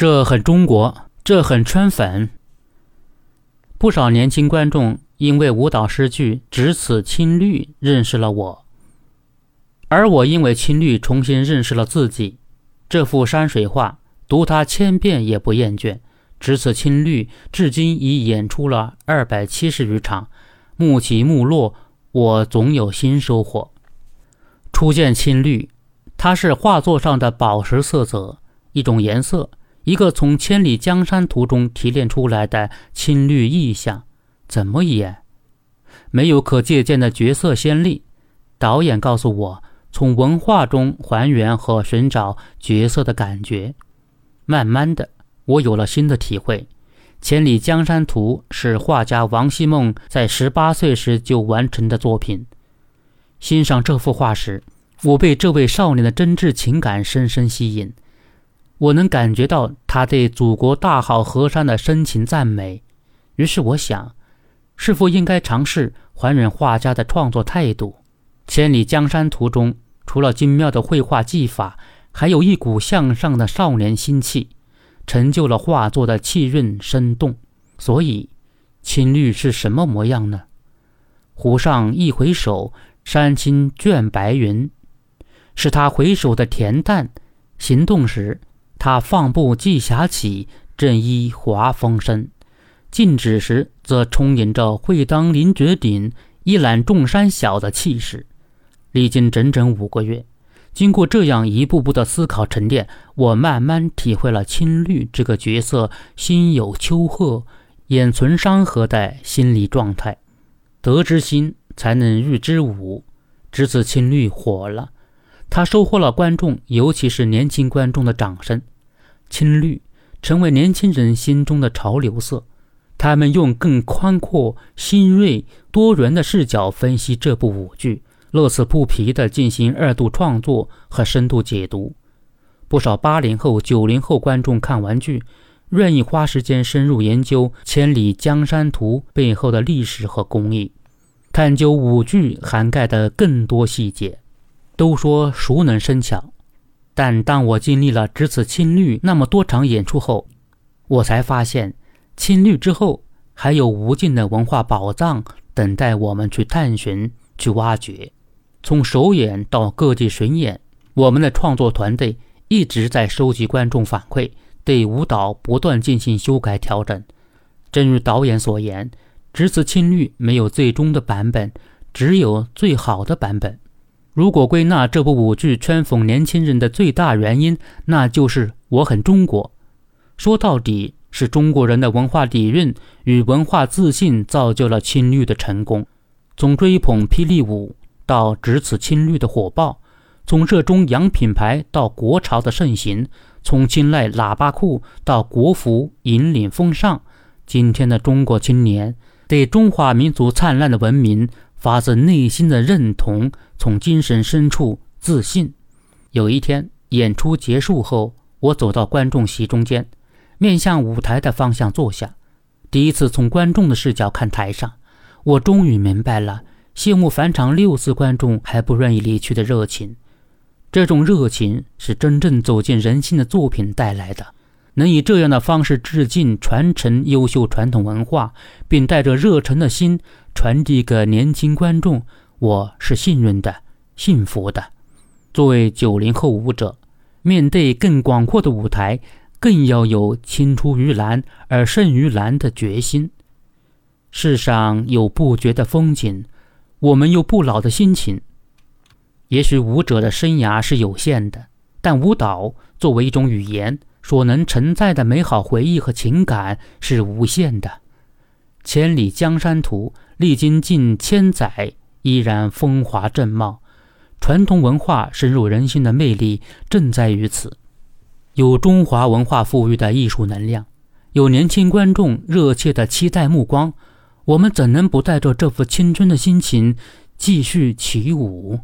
这很中国，这很圈粉。不少年轻观众因为舞蹈诗句《只此青绿》认识了我，而我因为青绿重新认识了自己。这幅山水画，读它千遍也不厌倦。《只此青绿》至今已演出了二百七十余场，幕起幕落，我总有新收获。初见青绿，它是画作上的宝石色泽，一种颜色。一个从《千里江山图》中提炼出来的青绿意象，怎么演？没有可借鉴的角色先例。导演告诉我，从文化中还原和寻找角色的感觉。慢慢的，我有了新的体会。《千里江山图》是画家王希孟在十八岁时就完成的作品。欣赏这幅画时，我被这位少年的真挚情感深深吸引。我能感觉到他对祖国大好河山的深情赞美，于是我想，是否应该尝试还原画家的创作态度？《千里江山图》中，除了精妙的绘画技法，还有一股向上的少年心气，成就了画作的气韵生动。所以，青绿是什么模样呢？湖上一回首，山青卷白云，是他回首的恬淡；行动时。他放步既霞起，振衣华风生；静止时，则充盈着会当凌绝顶，一览众山小的气势。历经整整五个月，经过这样一步步的思考沉淀，我慢慢体会了青绿这个角色心有丘壑、眼存山河的心理状态。得之心，才能御之武。至此，青绿火了。他收获了观众，尤其是年轻观众的掌声。青绿成为年轻人心中的潮流色。他们用更宽阔、新锐、多元的视角分析这部舞剧，乐此不疲地进行二度创作和深度解读。不少八零后、九零后观众看完剧，愿意花时间深入研究《千里江山图》背后的历史和工艺，探究舞剧涵盖的更多细节。都说熟能生巧，但当我经历了只此青绿那么多场演出后，我才发现，青绿之后还有无尽的文化宝藏等待我们去探寻、去挖掘。从首演到各地巡演，我们的创作团队一直在收集观众反馈，对舞蹈不断进行修改调整。正如导演所言，只此青绿没有最终的版本，只有最好的版本。如果归纳这部舞剧圈粉年轻人的最大原因，那就是我很中国。说到底，是中国人的文化底蕴与文化自信造就了青绿的成功。从追捧霹雳舞到只此青绿的火爆，从热衷洋品牌到国潮的盛行，从青睐喇叭裤到国服引领风尚，今天的中国青年对中华民族灿烂的文明。发自内心的认同，从精神深处自信。有一天演出结束后，我走到观众席中间，面向舞台的方向坐下。第一次从观众的视角看台上，我终于明白了谢幕返场六次观众还不愿意离去的热情。这种热情是真正走进人心的作品带来的。能以这样的方式致敬、传承优秀传统文化，并带着热忱的心传递给年轻观众，我是幸运的、幸福的。作为九零后舞者，面对更广阔的舞台，更要有青出于蓝而胜于蓝的决心。世上有不绝的风景，我们有不老的心情。也许舞者的生涯是有限的，但舞蹈作为一种语言。所能承载的美好回忆和情感是无限的，《千里江山图》历经近千载，依然风华正茂。传统文化深入人心的魅力正在于此。有中华文化赋予的艺术能量，有年轻观众热切的期待目光，我们怎能不带着这副青春的心情继续起舞？